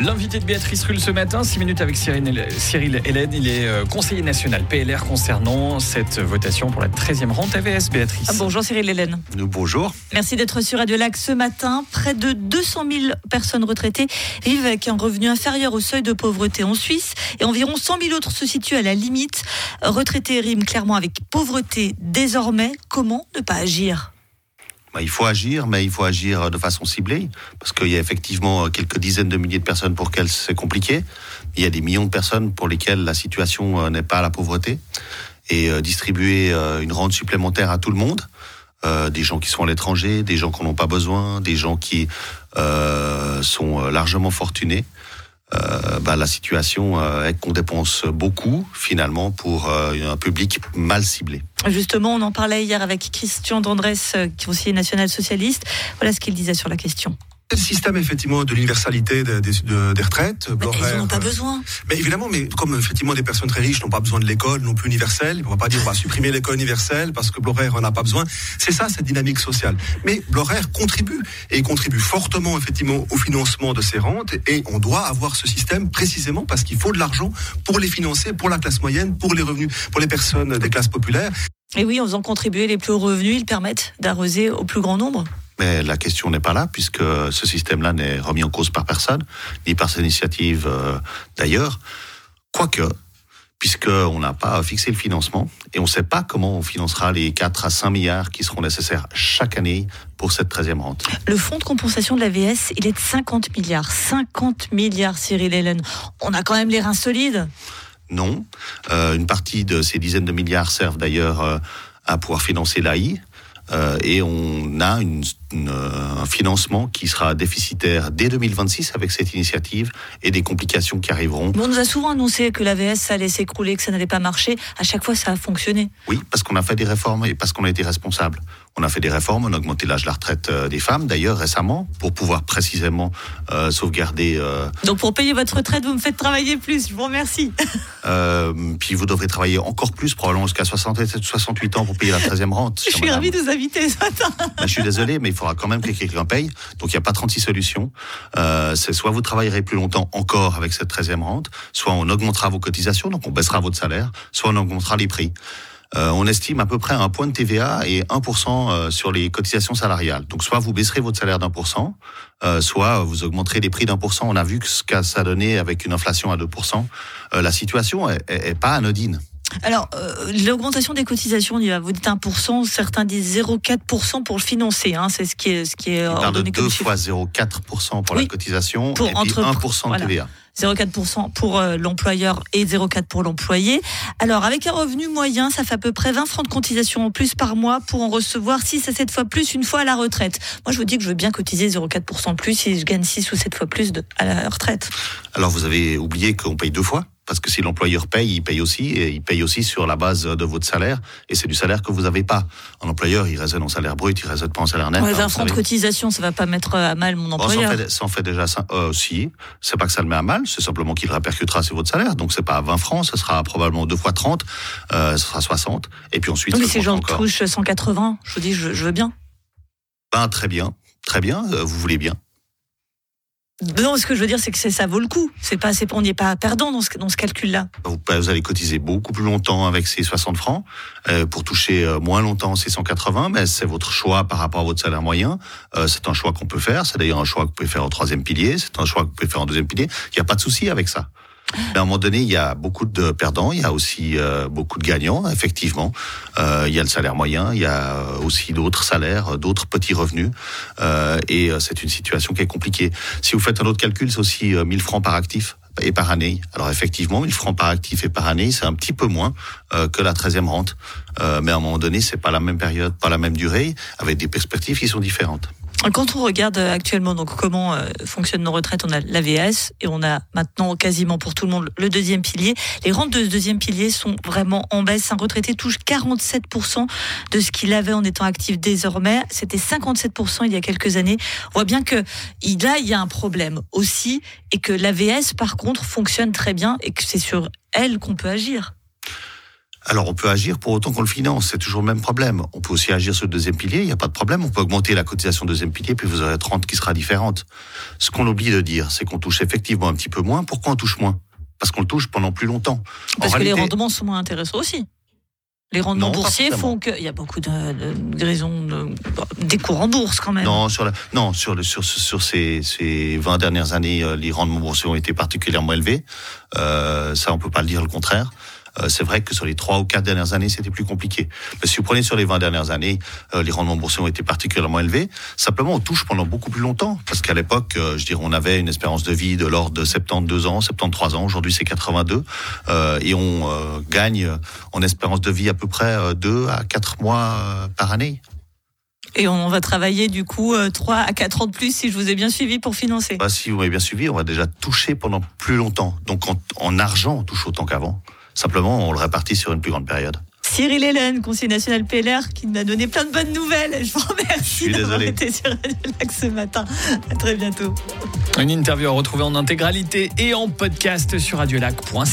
L'invité de Béatrice Rulle ce matin, 6 minutes avec Cyril Hélène, il est euh, conseiller national PLR concernant cette votation pour la 13e rente AVS, Béatrice. Ah, bonjour Cyril Hélène. Nous, bonjour. Merci d'être sur Radio Lac ce matin. Près de 200 000 personnes retraitées vivent avec un revenu inférieur au seuil de pauvreté en Suisse et environ 100 000 autres se situent à la limite. Retraités riment clairement avec pauvreté désormais. Comment ne pas agir? Il faut agir, mais il faut agir de façon ciblée, parce qu'il y a effectivement quelques dizaines de milliers de personnes pour lesquelles c'est compliqué. Il y a des millions de personnes pour lesquelles la situation euh, n'est pas la pauvreté. Et euh, distribuer euh, une rente supplémentaire à tout le monde, des gens qui sont à l'étranger, des gens n'en ont pas besoin, des gens qui sont largement fortunés, euh, bah, la situation euh, est qu'on dépense beaucoup finalement pour euh, un public mal ciblé. Justement, on en parlait hier avec Christian Dandresse, conseiller national socialiste. Voilà ce qu'il disait sur la question le système effectivement de l'universalité des, des, retraites. Mais ils n'ont pas besoin. Mais évidemment, mais comme effectivement des personnes très riches n'ont pas besoin de l'école non plus universelle, on va pas dire on va supprimer l'école universelle parce que l'horaire en a pas besoin. C'est ça cette dynamique sociale. Mais l'horaire contribue et contribue fortement effectivement au financement de ces rentes et on doit avoir ce système précisément parce qu'il faut de l'argent pour les financer, pour la classe moyenne, pour les revenus, pour les personnes des classes populaires. Et oui, en faisant contribuer les plus hauts revenus, ils permettent d'arroser au plus grand nombre. Mais la question n'est pas là, puisque ce système-là n'est remis en cause par personne, ni par ses initiatives euh, d'ailleurs. Quoique, puisqu'on n'a pas fixé le financement et on ne sait pas comment on financera les 4 à 5 milliards qui seront nécessaires chaque année pour cette 13e rente. Le fonds de compensation de l'AVS, il est de 50 milliards. 50 milliards, Cyril Hélène. On a quand même les reins solides Non. Euh, une partie de ces dizaines de milliards servent d'ailleurs euh, à pouvoir financer l'AI, euh, et on a une, un financement qui sera déficitaire dès 2026 avec cette initiative et des complications qui arriveront. on nous a souvent annoncé que l'AVS allait s'écrouler, que ça n'allait pas marcher. À chaque fois, ça a fonctionné. Oui, parce qu'on a fait des réformes et parce qu'on a été responsable. On a fait des réformes, on a augmenté l'âge de la retraite euh, des femmes, d'ailleurs récemment, pour pouvoir précisément euh, sauvegarder. Euh... Donc pour payer votre retraite, vous me faites travailler plus. Je vous remercie. Euh, puis vous devrez travailler encore plus, probablement jusqu'à 67, 68 ans pour payer la 13e rente. je suis ravi de vous inviter ce matin. Ben, je suis désolé, mais il faudra quand même que quelqu'un paye. Donc il n'y a pas 36 solutions. Euh, c'est soit vous travaillerez plus longtemps encore avec cette 13e rente, soit on augmentera vos cotisations, donc on baissera votre salaire, soit on augmentera les prix. Euh, on estime à peu près un point de TVA et 1% euh, sur les cotisations salariales. Donc soit vous baisserez votre salaire d'un pour cent, euh, soit vous augmenterez les prix d'un pour cent. On a vu ce qu'a ça donné avec une inflation à 2%. la situation est, est, pas anodine. Alors, l'augmentation des cotisations, vous dites 1%, certains disent 0,4% pour le financer. Hein, c'est ce qui est, ce qui est ordonné de deux fois 0,4% pour la cotisation pour et entre, 1% de TVA. 0,4% pour euh, l'employeur et 0,4% pour l'employé. Alors, avec un revenu moyen, ça fait à peu près 20 francs de cotisation en plus par mois pour en recevoir 6 à 7 fois plus une fois à la retraite. Moi, je vous dis que je veux bien cotiser 0,4% de plus si je gagne 6 ou 7 fois plus de, à la retraite. Alors, vous avez oublié qu'on paye deux fois parce que si l'employeur paye, il paye aussi, et il paye aussi sur la base de votre salaire, et c'est du salaire que vous n'avez pas. Un employeur, il raisonne en salaire brut, il raisonne pas en salaire net. Ouais, 20 francs de cotisation, ça va pas mettre à mal mon employeur. ça, en fait, ça en fait déjà ça, euh, si. C'est pas que ça le met à mal, c'est simplement qu'il répercutera sur votre salaire. Donc c'est pas 20 francs, ce sera probablement deux fois 30, euh, ce sera 60, et puis ensuite. Mais ces gens touchent 180, je vous dis, je, veux bien. Ben, très bien, très bien, euh, vous voulez bien. Non, ce que je veux dire, c'est que ça vaut le coup. C'est pas, c'est, on n'est pas perdant dans ce, dans ce calcul-là. Vous, vous, allez cotiser beaucoup plus longtemps avec ces 60 francs euh, pour toucher euh, moins longtemps ces 180, mais c'est votre choix par rapport à votre salaire moyen. Euh, c'est un choix qu'on peut faire. C'est d'ailleurs un choix que vous pouvez faire au troisième pilier. C'est un choix que vous pouvez faire en deuxième pilier. Il n'y a pas de souci avec ça. Mais à un moment donné, il y a beaucoup de perdants, il y a aussi euh, beaucoup de gagnants, effectivement. Euh, il y a le salaire moyen, il y a aussi d'autres salaires, d'autres petits revenus. Euh, et c'est une situation qui est compliquée. Si vous faites un autre calcul, c'est aussi 1000 francs par actif et par année. Alors effectivement, 1000 francs par actif et par année, c'est un petit peu moins que la 13e rente. mais à un moment donné, c'est pas la même période, pas la même durée, avec des perspectives qui sont différentes. Quand on regarde actuellement donc comment euh, fonctionnent nos retraites, on a l'AVS et on a maintenant quasiment pour tout le monde le deuxième pilier. Les rentes de ce deuxième pilier sont vraiment en baisse. Un retraité touche 47% de ce qu'il avait en étant actif désormais. C'était 57% il y a quelques années. On voit bien que là, il y a un problème aussi et que l'AVS, par contre, fonctionne très bien et que c'est sur elle qu'on peut agir. Alors on peut agir pour autant qu'on le finance, c'est toujours le même problème. On peut aussi agir sur le deuxième pilier, il n'y a pas de problème, on peut augmenter la cotisation deuxième pilier, puis vous aurez 30 qui sera différente. Ce qu'on oublie de dire, c'est qu'on touche effectivement un petit peu moins. Pourquoi on touche moins? Parce qu'on le touche pendant plus longtemps. Parce que les rendements sont moins intéressants aussi. Les rendements boursiers font qu'il y a beaucoup de, de, raisons de, des cours en bourse quand même. Non, sur, la, non, sur, le, sur, sur ces, ces 20 dernières années, euh, les rendements boursiers ont été particulièrement élevés. Euh, ça, on peut pas le dire le contraire. Euh, c'est vrai que sur les trois ou quatre dernières années, c'était plus compliqué. Mais si vous prenez sur les 20 dernières années, euh, les rendements boursiers ont été particulièrement élevés. Simplement, on touche pendant beaucoup plus longtemps. Parce qu'à l'époque, euh, je dirais, on avait une espérance de vie de l'ordre de 72 ans, 73 ans. Aujourd'hui, c'est 82. et on gagne en espérance de vie à peu près 2 à 4 mois par année. Et on va travailler du coup 3 à 4 ans de plus si je vous ai bien suivi pour financer. Bah, si vous m'avez bien suivi, on va déjà toucher pendant plus longtemps. Donc en, en argent, on touche autant qu'avant. Simplement, on le répartit sur une plus grande période. Cyril Hélène, conseiller national PLR, qui m'a donné plein de bonnes nouvelles. Je vous remercie d'avoir été sur Radio Lac ce matin. À très bientôt. Une interview à retrouver en intégralité et en podcast sur radiolac.ca.